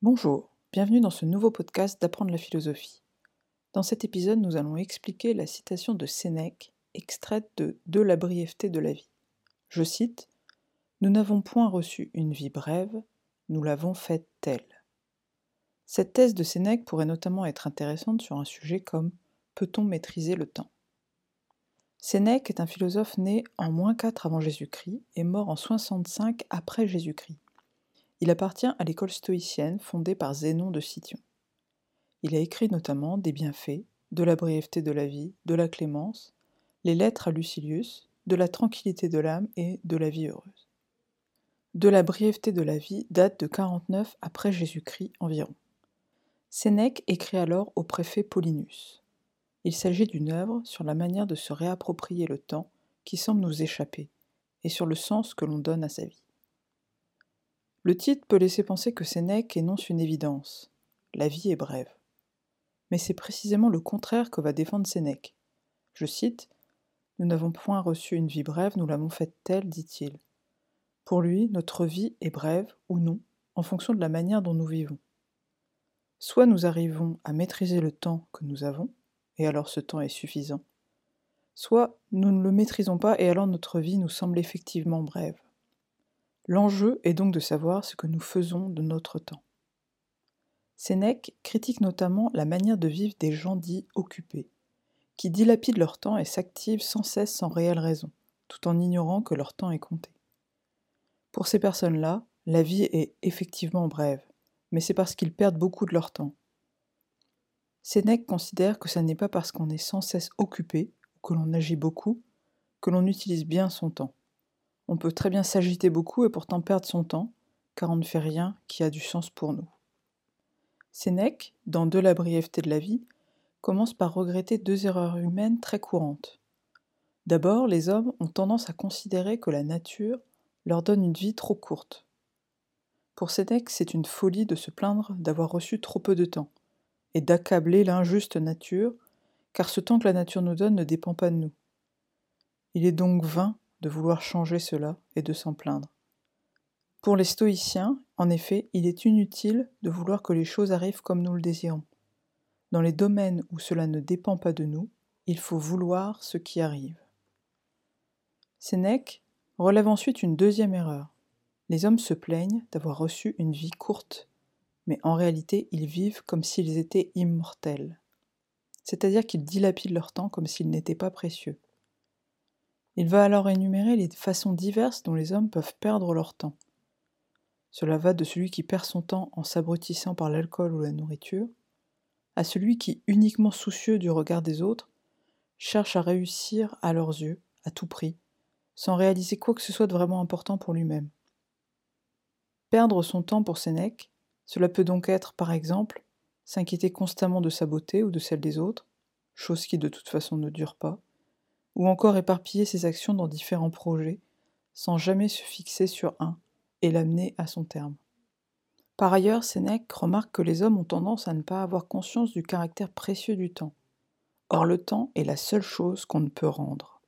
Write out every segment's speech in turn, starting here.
Bonjour, bienvenue dans ce nouveau podcast d'apprendre la philosophie. Dans cet épisode, nous allons expliquer la citation de Sénèque, extraite de De la brièveté de la vie. Je cite Nous n'avons point reçu une vie brève, nous l'avons faite telle. Cette thèse de Sénèque pourrait notamment être intéressante sur un sujet comme Peut-on maîtriser le temps? Sénèque est un philosophe né en moins 4 avant Jésus-Christ et mort en 65 après Jésus-Christ. Il appartient à l'école stoïcienne fondée par Zénon de Cityon. Il a écrit notamment des bienfaits, de la brièveté de la vie, de la clémence, les lettres à Lucilius, de la tranquillité de l'âme et de la vie heureuse. De la brièveté de la vie date de 49 après Jésus-Christ environ. Sénèque écrit alors au préfet Paulinus. Il s'agit d'une œuvre sur la manière de se réapproprier le temps qui semble nous échapper, et sur le sens que l'on donne à sa vie. Le titre peut laisser penser que Sénèque énonce une évidence. La vie est brève. Mais c'est précisément le contraire que va défendre Sénèque. Je cite Nous n'avons point reçu une vie brève, nous l'avons faite telle, dit-il. Pour lui, notre vie est brève ou non, en fonction de la manière dont nous vivons. Soit nous arrivons à maîtriser le temps que nous avons, et alors ce temps est suffisant. Soit nous ne le maîtrisons pas et alors notre vie nous semble effectivement brève. L'enjeu est donc de savoir ce que nous faisons de notre temps. Sénèque critique notamment la manière de vivre des gens dits occupés, qui dilapident leur temps et s'activent sans cesse sans réelle raison, tout en ignorant que leur temps est compté. Pour ces personnes-là, la vie est effectivement brève, mais c'est parce qu'ils perdent beaucoup de leur temps, Sénèque considère que ce n'est pas parce qu'on est sans cesse occupé, ou que l'on agit beaucoup, que l'on utilise bien son temps. On peut très bien s'agiter beaucoup et pourtant perdre son temps, car on ne fait rien qui a du sens pour nous. Sénèque, dans De la brièveté de la vie, commence par regretter deux erreurs humaines très courantes. D'abord, les hommes ont tendance à considérer que la nature leur donne une vie trop courte. Pour Sénèque, c'est une folie de se plaindre d'avoir reçu trop peu de temps et d'accabler l'injuste nature, car ce temps que la nature nous donne ne dépend pas de nous. Il est donc vain de vouloir changer cela et de s'en plaindre. Pour les stoïciens, en effet, il est inutile de vouloir que les choses arrivent comme nous le désirons. Dans les domaines où cela ne dépend pas de nous, il faut vouloir ce qui arrive. Sénèque relève ensuite une deuxième erreur. Les hommes se plaignent d'avoir reçu une vie courte mais en réalité ils vivent comme s'ils étaient immortels, c'est-à-dire qu'ils dilapident leur temps comme s'ils n'étaient pas précieux. Il va alors énumérer les façons diverses dont les hommes peuvent perdre leur temps. Cela va de celui qui perd son temps en s'abrutissant par l'alcool ou la nourriture, à celui qui, uniquement soucieux du regard des autres, cherche à réussir à leurs yeux, à tout prix, sans réaliser quoi que ce soit de vraiment important pour lui-même. Perdre son temps pour Sénèque, cela peut donc être, par exemple, s'inquiéter constamment de sa beauté ou de celle des autres, chose qui de toute façon ne dure pas, ou encore éparpiller ses actions dans différents projets, sans jamais se fixer sur un et l'amener à son terme. Par ailleurs, Sénèque remarque que les hommes ont tendance à ne pas avoir conscience du caractère précieux du temps. Or le temps est la seule chose qu'on ne peut rendre.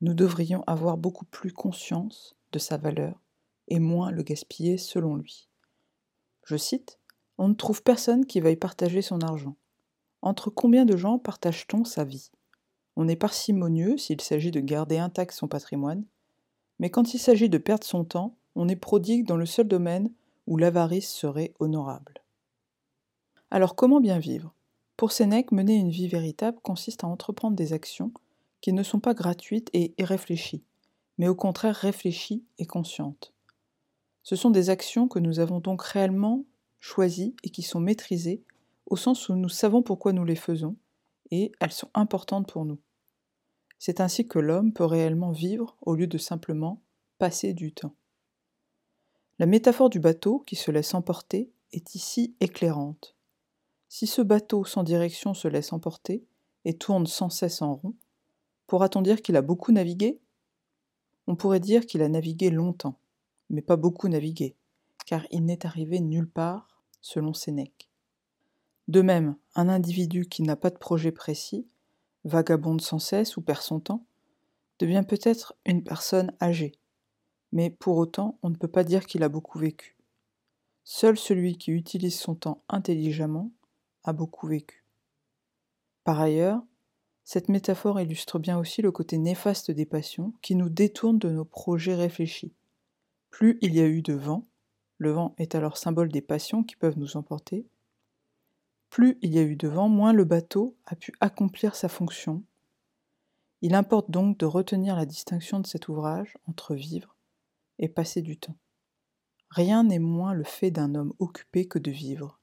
Nous devrions avoir beaucoup plus conscience de sa valeur et moins le gaspiller selon lui. Je cite On ne trouve personne qui veuille partager son argent. Entre combien de gens partage-t-on sa vie? On est parcimonieux s'il s'agit de garder intact son patrimoine, mais quand il s'agit de perdre son temps, on est prodigue dans le seul domaine où l'avarice serait honorable. Alors comment bien vivre? Pour Sénèque, mener une vie véritable consiste à entreprendre des actions qui ne sont pas gratuites et irréfléchies, mais au contraire réfléchies et conscientes. Ce sont des actions que nous avons donc réellement choisies et qui sont maîtrisées au sens où nous savons pourquoi nous les faisons et elles sont importantes pour nous. C'est ainsi que l'homme peut réellement vivre au lieu de simplement passer du temps. La métaphore du bateau qui se laisse emporter est ici éclairante. Si ce bateau sans direction se laisse emporter et tourne sans cesse en rond, pourra-t-on dire qu'il a beaucoup navigué? On pourrait dire qu'il a navigué longtemps mais pas beaucoup navigué, car il n'est arrivé nulle part, selon Sénèque. De même, un individu qui n'a pas de projet précis, vagabonde sans cesse ou perd son temps, devient peut-être une personne âgée, mais pour autant on ne peut pas dire qu'il a beaucoup vécu. Seul celui qui utilise son temps intelligemment a beaucoup vécu. Par ailleurs, cette métaphore illustre bien aussi le côté néfaste des passions qui nous détournent de nos projets réfléchis. Plus il y a eu de vent, le vent est alors symbole des passions qui peuvent nous emporter, plus il y a eu de vent, moins le bateau a pu accomplir sa fonction. Il importe donc de retenir la distinction de cet ouvrage entre vivre et passer du temps. Rien n'est moins le fait d'un homme occupé que de vivre,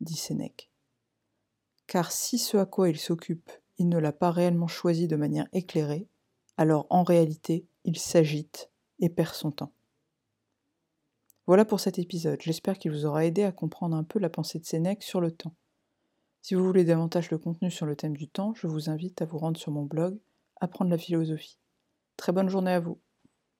dit Sénèque. Car si ce à quoi il s'occupe, il ne l'a pas réellement choisi de manière éclairée, alors en réalité, il s'agite et perd son temps. Voilà pour cet épisode, j'espère qu'il vous aura aidé à comprendre un peu la pensée de Sénèque sur le temps. Si vous voulez davantage de contenu sur le thème du temps, je vous invite à vous rendre sur mon blog Apprendre la philosophie. Très bonne journée à vous.